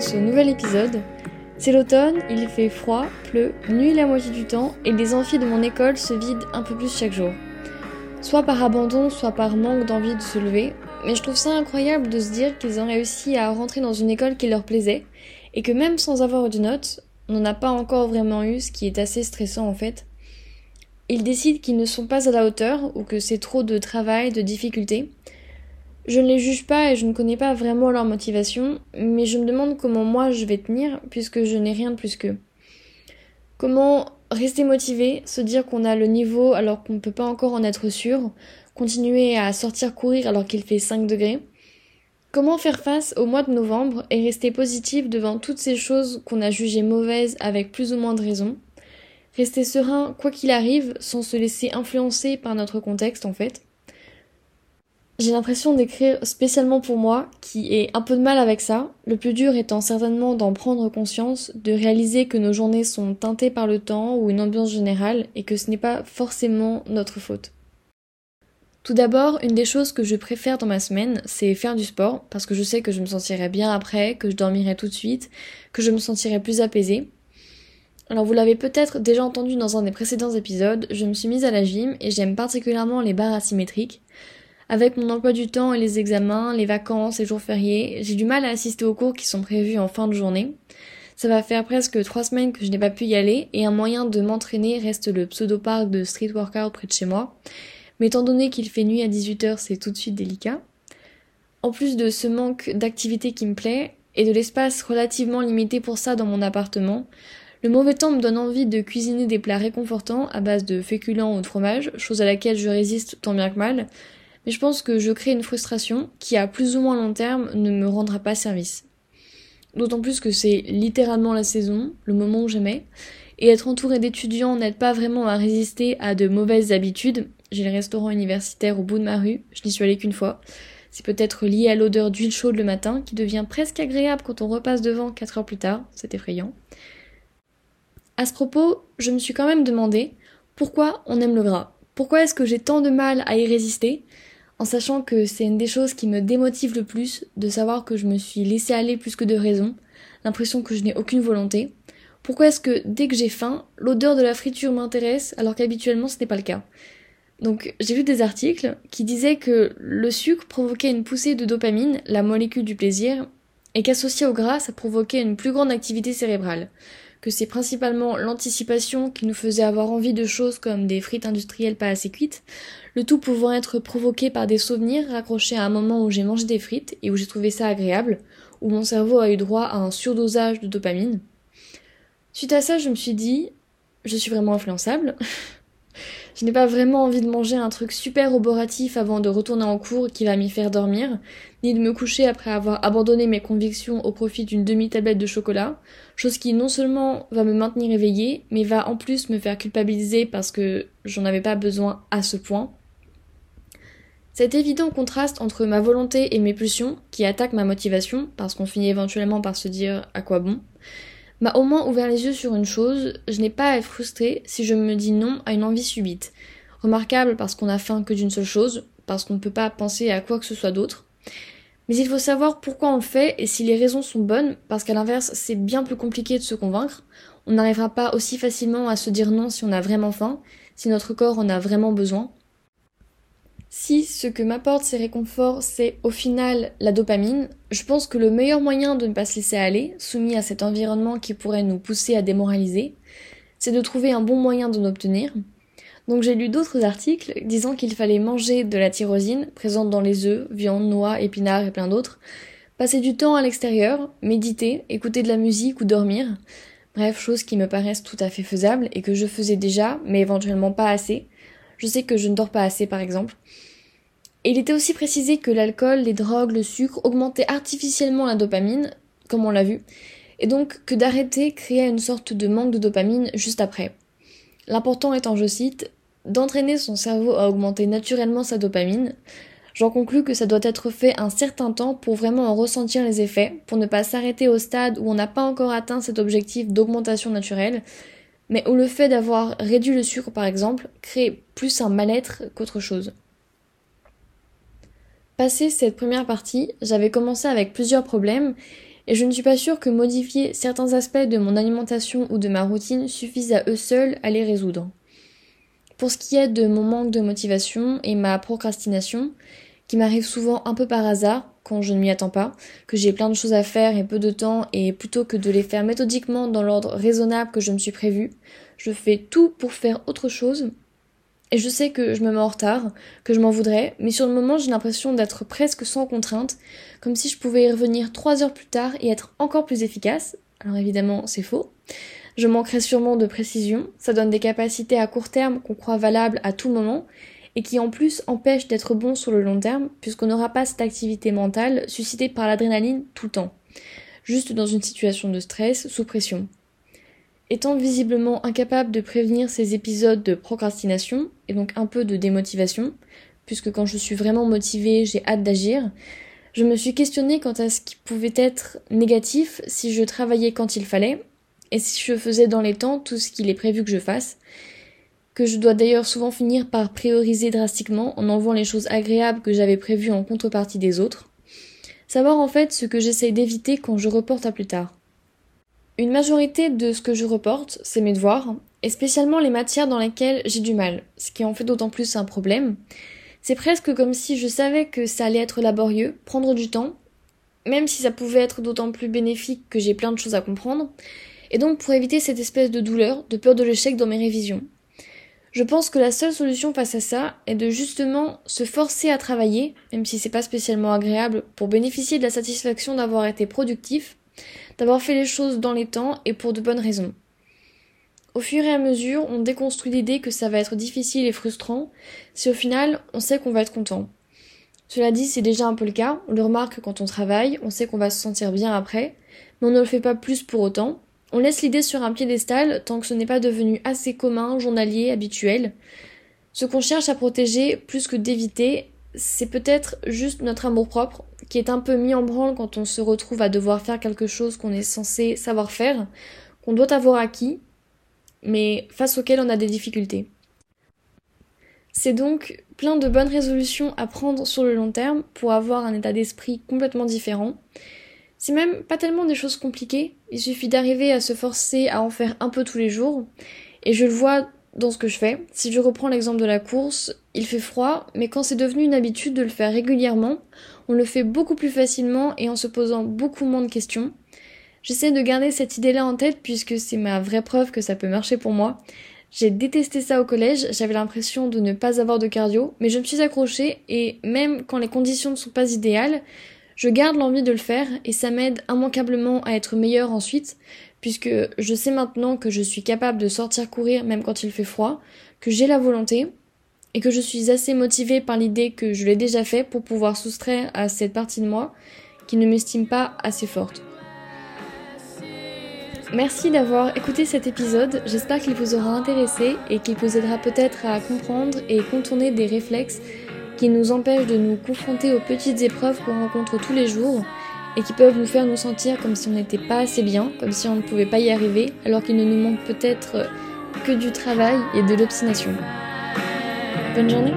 ce nouvel épisode. C'est l'automne, il fait froid, pleut, nuit la moitié du temps et les amphis de mon école se vident un peu plus chaque jour. Soit par abandon, soit par manque d'envie de se lever, mais je trouve ça incroyable de se dire qu'ils ont réussi à rentrer dans une école qui leur plaisait et que même sans avoir eu de notes, on n'en a pas encore vraiment eu, ce qui est assez stressant en fait. Ils décident qu'ils ne sont pas à la hauteur ou que c'est trop de travail, de difficultés. Je ne les juge pas et je ne connais pas vraiment leur motivation, mais je me demande comment moi je vais tenir puisque je n'ai rien de plus qu'eux. Comment rester motivé, se dire qu'on a le niveau alors qu'on ne peut pas encore en être sûr, continuer à sortir courir alors qu'il fait 5 degrés? Comment faire face au mois de novembre et rester positif devant toutes ces choses qu'on a jugées mauvaises avec plus ou moins de raison? Rester serein quoi qu'il arrive sans se laisser influencer par notre contexte en fait. J'ai l'impression d'écrire spécialement pour moi, qui ai un peu de mal avec ça, le plus dur étant certainement d'en prendre conscience, de réaliser que nos journées sont teintées par le temps ou une ambiance générale et que ce n'est pas forcément notre faute. Tout d'abord, une des choses que je préfère dans ma semaine, c'est faire du sport, parce que je sais que je me sentirai bien après, que je dormirai tout de suite, que je me sentirai plus apaisée. Alors vous l'avez peut-être déjà entendu dans un des précédents épisodes, je me suis mise à la gym et j'aime particulièrement les barres asymétriques. Avec mon emploi du temps et les examens, les vacances et jours fériés, j'ai du mal à assister aux cours qui sont prévus en fin de journée. Ça va faire presque trois semaines que je n'ai pas pu y aller et un moyen de m'entraîner reste le pseudo-parc de street workout près de chez moi. Mais étant donné qu'il fait nuit à 18h, c'est tout de suite délicat. En plus de ce manque d'activité qui me plaît, et de l'espace relativement limité pour ça dans mon appartement, le mauvais temps me donne envie de cuisiner des plats réconfortants à base de féculents ou de fromage, chose à laquelle je résiste tant bien que mal, je pense que je crée une frustration qui, à plus ou moins long terme, ne me rendra pas service. D'autant plus que c'est littéralement la saison, le moment où j'aimais, et être entouré d'étudiants n'aide pas vraiment à résister à de mauvaises habitudes. J'ai le restaurant universitaire au bout de ma rue, je n'y suis allée qu'une fois. C'est peut-être lié à l'odeur d'huile chaude le matin, qui devient presque agréable quand on repasse devant 4 heures plus tard, c'est effrayant. À ce propos, je me suis quand même demandé pourquoi on aime le gras? Pourquoi est-ce que j'ai tant de mal à y résister, en sachant que c'est une des choses qui me démotive le plus, de savoir que je me suis laissé aller plus que de raison, l'impression que je n'ai aucune volonté. Pourquoi est-ce que dès que j'ai faim, l'odeur de la friture m'intéresse alors qu'habituellement ce n'est pas le cas? Donc j'ai lu des articles qui disaient que le sucre provoquait une poussée de dopamine, la molécule du plaisir, et qu'associé au gras, ça provoquait une plus grande activité cérébrale que c'est principalement l'anticipation qui nous faisait avoir envie de choses comme des frites industrielles pas assez cuites, le tout pouvant être provoqué par des souvenirs raccrochés à un moment où j'ai mangé des frites et où j'ai trouvé ça agréable, où mon cerveau a eu droit à un surdosage de dopamine. Suite à ça, je me suis dit, je suis vraiment influençable. Je n'ai pas vraiment envie de manger un truc super oboratif avant de retourner en cours qui va m'y faire dormir, ni de me coucher après avoir abandonné mes convictions au profit d'une demi-tablette de chocolat, chose qui non seulement va me maintenir éveillée, mais va en plus me faire culpabiliser parce que j'en avais pas besoin à ce point. Cet évident contraste entre ma volonté et mes pulsions, qui attaquent ma motivation, parce qu'on finit éventuellement par se dire à quoi bon, m'a au moins ouvert les yeux sur une chose, je n'ai pas à être frustrée si je me dis non à une envie subite. Remarquable parce qu'on a faim que d'une seule chose, parce qu'on ne peut pas penser à quoi que ce soit d'autre. Mais il faut savoir pourquoi on le fait et si les raisons sont bonnes, parce qu'à l'inverse, c'est bien plus compliqué de se convaincre. On n'arrivera pas aussi facilement à se dire non si on a vraiment faim, si notre corps en a vraiment besoin. Si ce que m'apporte ces réconforts, c'est au final la dopamine, je pense que le meilleur moyen de ne pas se laisser aller, soumis à cet environnement qui pourrait nous pousser à démoraliser, c'est de trouver un bon moyen d'en obtenir. Donc j'ai lu d'autres articles disant qu'il fallait manger de la tyrosine, présente dans les œufs, viande, noix, épinards et plein d'autres, passer du temps à l'extérieur, méditer, écouter de la musique ou dormir, bref, choses qui me paraissent tout à fait faisables et que je faisais déjà, mais éventuellement pas assez, je sais que je ne dors pas assez, par exemple. Et il était aussi précisé que l'alcool, les drogues, le sucre augmentaient artificiellement la dopamine, comme on l'a vu, et donc que d'arrêter créait une sorte de manque de dopamine juste après. L'important étant, je cite, d'entraîner son cerveau à augmenter naturellement sa dopamine. J'en conclus que ça doit être fait un certain temps pour vraiment en ressentir les effets, pour ne pas s'arrêter au stade où on n'a pas encore atteint cet objectif d'augmentation naturelle, mais où le fait d'avoir réduit le sucre par exemple crée plus un mal-être qu'autre chose. Passé cette première partie, j'avais commencé avec plusieurs problèmes et je ne suis pas sûre que modifier certains aspects de mon alimentation ou de ma routine suffisent à eux seuls à les résoudre. Pour ce qui est de mon manque de motivation et ma procrastination, qui m'arrive souvent un peu par hasard, quand je ne m'y attends pas, que j'ai plein de choses à faire et peu de temps, et plutôt que de les faire méthodiquement dans l'ordre raisonnable que je me suis prévu, je fais tout pour faire autre chose. Et je sais que je me mets en retard, que je m'en voudrais, mais sur le moment j'ai l'impression d'être presque sans contrainte, comme si je pouvais y revenir trois heures plus tard et être encore plus efficace. Alors évidemment c'est faux. Je manquerai sûrement de précision, ça donne des capacités à court terme qu'on croit valables à tout moment, et qui en plus empêche d'être bon sur le long terme, puisqu'on n'aura pas cette activité mentale suscitée par l'adrénaline tout le temps, juste dans une situation de stress, sous pression. Étant visiblement incapable de prévenir ces épisodes de procrastination, et donc un peu de démotivation, puisque quand je suis vraiment motivée, j'ai hâte d'agir, je me suis questionnée quant à ce qui pouvait être négatif si je travaillais quand il fallait, et si je faisais dans les temps tout ce qu'il est prévu que je fasse, que je dois d'ailleurs souvent finir par prioriser drastiquement en enlevant les choses agréables que j'avais prévues en contrepartie des autres. Savoir en fait ce que j'essaye d'éviter quand je reporte à plus tard. Une majorité de ce que je reporte, c'est mes devoirs, et spécialement les matières dans lesquelles j'ai du mal, ce qui en fait d'autant plus un problème. C'est presque comme si je savais que ça allait être laborieux, prendre du temps, même si ça pouvait être d'autant plus bénéfique que j'ai plein de choses à comprendre, et donc pour éviter cette espèce de douleur, de peur de l'échec dans mes révisions, je pense que la seule solution face à ça est de justement se forcer à travailler, même si c'est pas spécialement agréable, pour bénéficier de la satisfaction d'avoir été productif, d'avoir fait les choses dans les temps et pour de bonnes raisons. Au fur et à mesure, on déconstruit l'idée que ça va être difficile et frustrant, si au final on sait qu'on va être content. Cela dit, c'est déjà un peu le cas, on le remarque quand on travaille, on sait qu'on va se sentir bien après, mais on ne le fait pas plus pour autant, on laisse l'idée sur un piédestal tant que ce n'est pas devenu assez commun, journalier, habituel. Ce qu'on cherche à protéger plus que d'éviter, c'est peut-être juste notre amour-propre, qui est un peu mis en branle quand on se retrouve à devoir faire quelque chose qu'on est censé savoir faire, qu'on doit avoir acquis, mais face auquel on a des difficultés. C'est donc plein de bonnes résolutions à prendre sur le long terme pour avoir un état d'esprit complètement différent, c'est même pas tellement des choses compliquées, il suffit d'arriver à se forcer à en faire un peu tous les jours, et je le vois dans ce que je fais. Si je reprends l'exemple de la course, il fait froid, mais quand c'est devenu une habitude de le faire régulièrement, on le fait beaucoup plus facilement et en se posant beaucoup moins de questions. J'essaie de garder cette idée-là en tête puisque c'est ma vraie preuve que ça peut marcher pour moi. J'ai détesté ça au collège, j'avais l'impression de ne pas avoir de cardio, mais je me suis accrochée et même quand les conditions ne sont pas idéales, je garde l'envie de le faire et ça m'aide immanquablement à être meilleure ensuite, puisque je sais maintenant que je suis capable de sortir courir même quand il fait froid, que j'ai la volonté, et que je suis assez motivée par l'idée que je l'ai déjà fait pour pouvoir soustraire à cette partie de moi qui ne m'estime pas assez forte. Merci d'avoir écouté cet épisode, j'espère qu'il vous aura intéressé et qu'il vous aidera peut-être à comprendre et contourner des réflexes qui nous empêchent de nous confronter aux petites épreuves qu'on rencontre tous les jours et qui peuvent nous faire nous sentir comme si on n'était pas assez bien, comme si on ne pouvait pas y arriver, alors qu'il ne nous manque peut-être que du travail et de l'obstination. Bonne journée